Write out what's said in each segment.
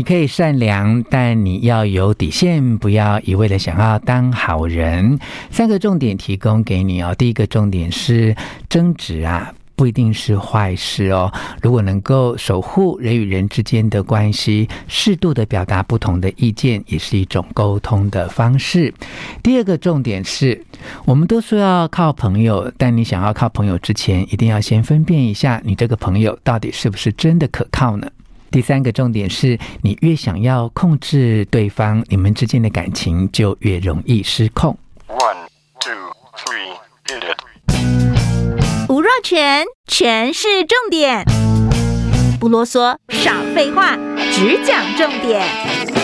你可以善良，但你要有底线，不要一味的想要当好人。三个重点提供给你哦。第一个重点是争执啊。不一定是坏事哦。如果能够守护人与人之间的关系，适度的表达不同的意见，也是一种沟通的方式。第二个重点是，我们都说要靠朋友，但你想要靠朋友之前，一定要先分辨一下，你这个朋友到底是不是真的可靠呢？第三个重点是，你越想要控制对方，你们之间的感情就越容易失控。One, two, three, hit it. 吴若全，全是重点，不啰嗦，少废话，只讲重点。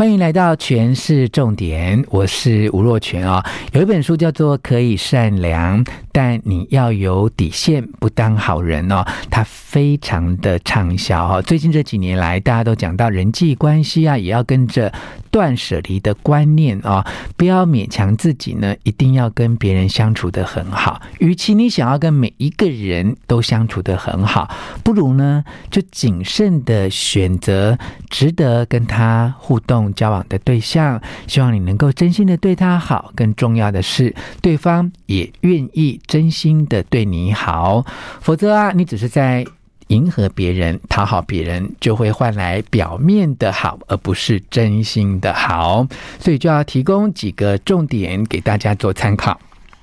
欢迎来到权式重点，我是吴若权啊、哦。有一本书叫做《可以善良》。但你要有底线，不当好人哦。它非常的畅销哈。最近这几年来，大家都讲到人际关系啊，也要跟着断舍离的观念啊，不要勉强自己呢，一定要跟别人相处得很好。与其你想要跟每一个人都相处得很好，不如呢，就谨慎的选择值得跟他互动交往的对象。希望你能够真心的对他好，更重要的是，对方也愿意。真心的对你好，否则啊，你只是在迎合别人、讨好别人，就会换来表面的好，而不是真心的好。所以就要提供几个重点给大家做参考。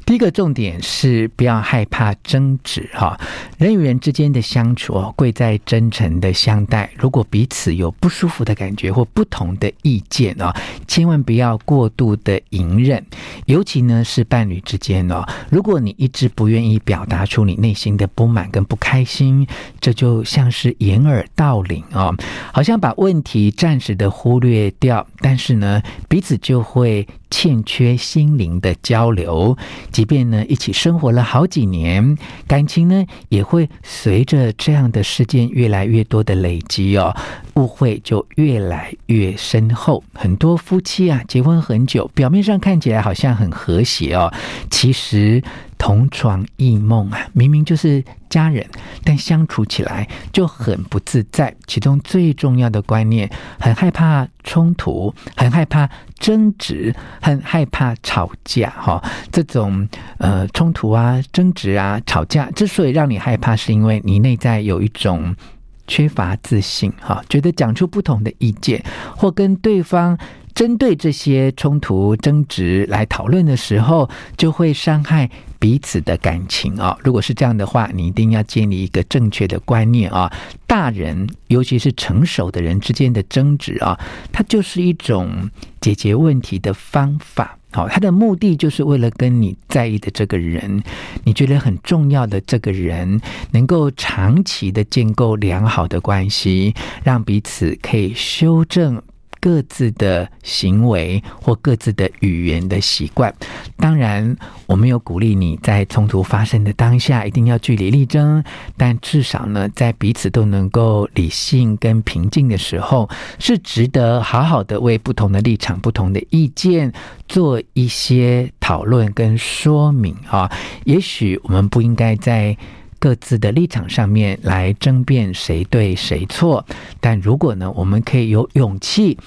第一个重点是不要害怕争执哈，人与人之间的相处哦，贵在真诚的相待。如果彼此有不舒服的感觉或不同的意见哦，千万不要过度的隐忍，尤其呢是伴侣之间哦。如果你一直不愿意表达出你内心的不满跟不开心，这就像是掩耳盗铃哦，好像把问题暂时的忽略掉，但是呢彼此就会欠缺心灵的交流。即便呢一起生活了好几年，感情呢也会随着这样的事件越来越多的累积哦，误会就越来越深厚。很多夫妻啊结婚很久，表面上看起来好像很和谐哦，其实。同床异梦啊，明明就是家人，但相处起来就很不自在。其中最重要的观念，很害怕冲突，很害怕争执，很害怕吵架。哈，这种呃冲突啊、争执啊、吵架，之所以让你害怕，是因为你内在有一种缺乏自信。哈，觉得讲出不同的意见，或跟对方。针对这些冲突争执来讨论的时候，就会伤害彼此的感情啊！如果是这样的话，你一定要建立一个正确的观念啊！大人，尤其是成熟的人之间的争执啊，它就是一种解决问题的方法。好，它的目的就是为了跟你在意的这个人，你觉得很重要的这个人，能够长期的建构良好的关系，让彼此可以修正。各自的行为或各自的语言的习惯，当然，我没有鼓励你在冲突发生的当下一定要据理力争，但至少呢，在彼此都能够理性跟平静的时候，是值得好好的为不同的立场、不同的意见做一些讨论跟说明啊。也许我们不应该在。各自的立场上面来争辩谁对谁错，但如果呢，我们可以有勇气。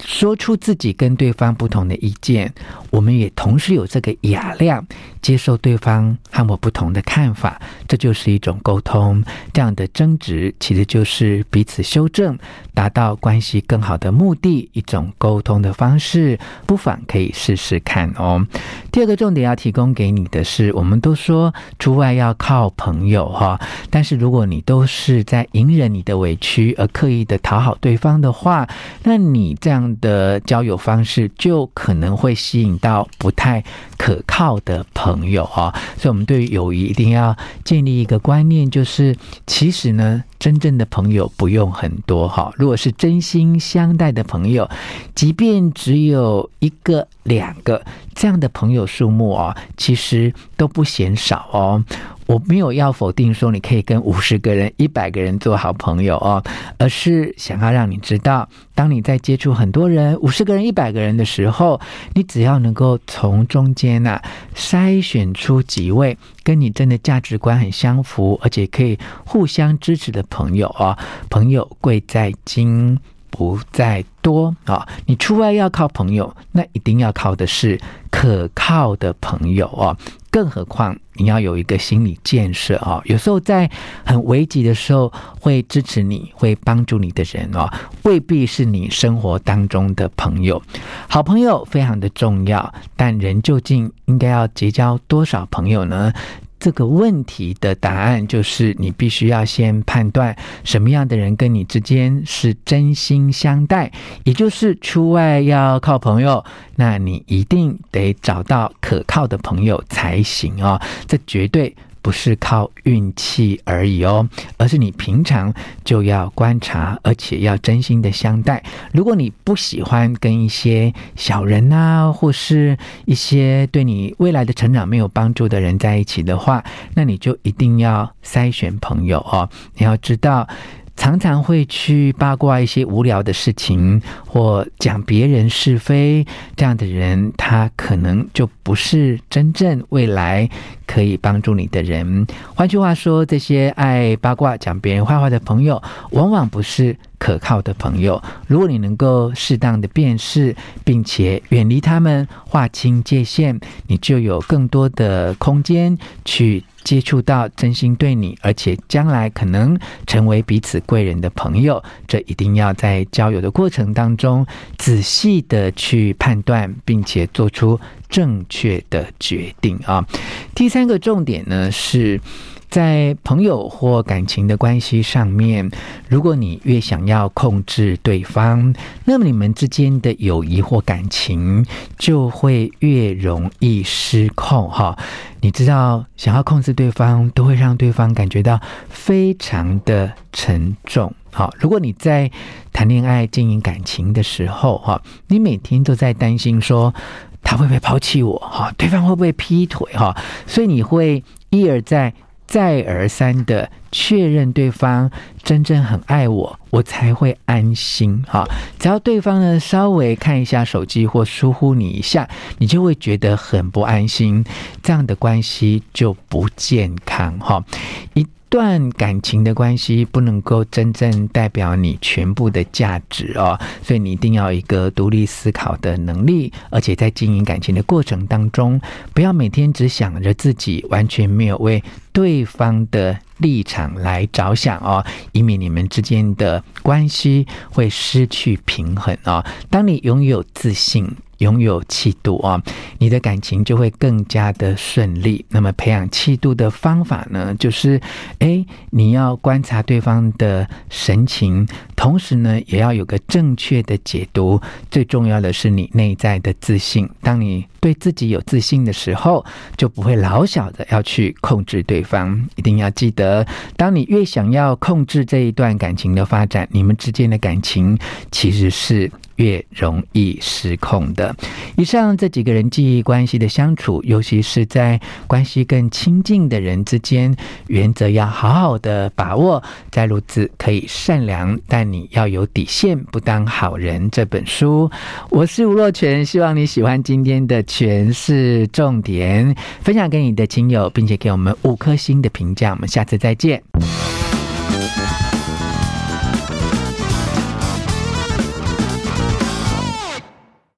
说出自己跟对方不同的意见，我们也同时有这个雅量，接受对方和我不同的看法，这就是一种沟通。这样的争执其实就是彼此修正，达到关系更好的目的，一种沟通的方式，不妨可以试试看哦。第二个重点要提供给你的是，我们都说出外要靠朋友哈，但是如果你都是在隐忍你的委屈而刻意的讨好对方的话，那你这样。的交友方式就可能会吸引到不太可靠的朋友哈，所以，我们对于友谊一定要建立一个观念，就是其实呢，真正的朋友不用很多哈。如果是真心相待的朋友，即便只有一个、两个这样的朋友数目哦，其实都不嫌少哦。我没有要否定说你可以跟五十个人、一百个人做好朋友哦，而是想要让你知道，当你在接触很多人、五十个人、一百个人的时候，你只要能够从中间呐、筛选出几位跟你真的价值观很相符，而且可以互相支持的朋友啊。朋友贵在精。不在多啊！你出外要靠朋友，那一定要靠的是可靠的朋友啊。更何况你要有一个心理建设啊！有时候在很危急的时候，会支持你、会帮助你的人哦，未必是你生活当中的朋友。好朋友非常的重要，但人究竟应该要结交多少朋友呢？这个问题的答案就是，你必须要先判断什么样的人跟你之间是真心相待，也就是出外要靠朋友，那你一定得找到可靠的朋友才行哦，这绝对。不是靠运气而已哦，而是你平常就要观察，而且要真心的相待。如果你不喜欢跟一些小人啊，或是一些对你未来的成长没有帮助的人在一起的话，那你就一定要筛选朋友哦。你要知道。常常会去八卦一些无聊的事情，或讲别人是非，这样的人，他可能就不是真正未来可以帮助你的人。换句话说，这些爱八卦、讲别人坏话的朋友，往往不是可靠的朋友。如果你能够适当的辨识，并且远离他们，划清界限，你就有更多的空间去。接触到真心对你，而且将来可能成为彼此贵人的朋友，这一定要在交友的过程当中仔细的去判断，并且做出正确的决定啊。第三个重点呢是。在朋友或感情的关系上面，如果你越想要控制对方，那么你们之间的友谊或感情就会越容易失控。哈，你知道，想要控制对方，都会让对方感觉到非常的沉重。好，如果你在谈恋爱、经营感情的时候，哈，你每天都在担心说他会不会抛弃我，哈，对方会不会劈腿，哈，所以你会一而再。再而三的确认对方真正很爱我，我才会安心哈。只要对方呢稍微看一下手机或疏忽你一下，你就会觉得很不安心，这样的关系就不健康哈。一段感情的关系不能够真正代表你全部的价值哦，所以你一定要一个独立思考的能力，而且在经营感情的过程当中，不要每天只想着自己，完全没有为对方的立场来着想哦，以免你们之间的关系会失去平衡哦。当你拥有自信，拥有气度啊，你的感情就会更加的顺利。那么培养气度的方法呢，就是诶，你要观察对方的神情，同时呢，也要有个正确的解读。最重要的是你内在的自信。当你对自己有自信的时候，就不会老小的要去控制对方。一定要记得，当你越想要控制这一段感情的发展，你们之间的感情其实是。越容易失控的。以上这几个人际关系的相处，尤其是在关系更亲近的人之间，原则要好好的把握。在如此可以善良，但你要有底线，不当好人。这本书，我是吴若全，希望你喜欢今天的诠释重点，分享给你的亲友，并且给我们五颗星的评价。我们下次再见。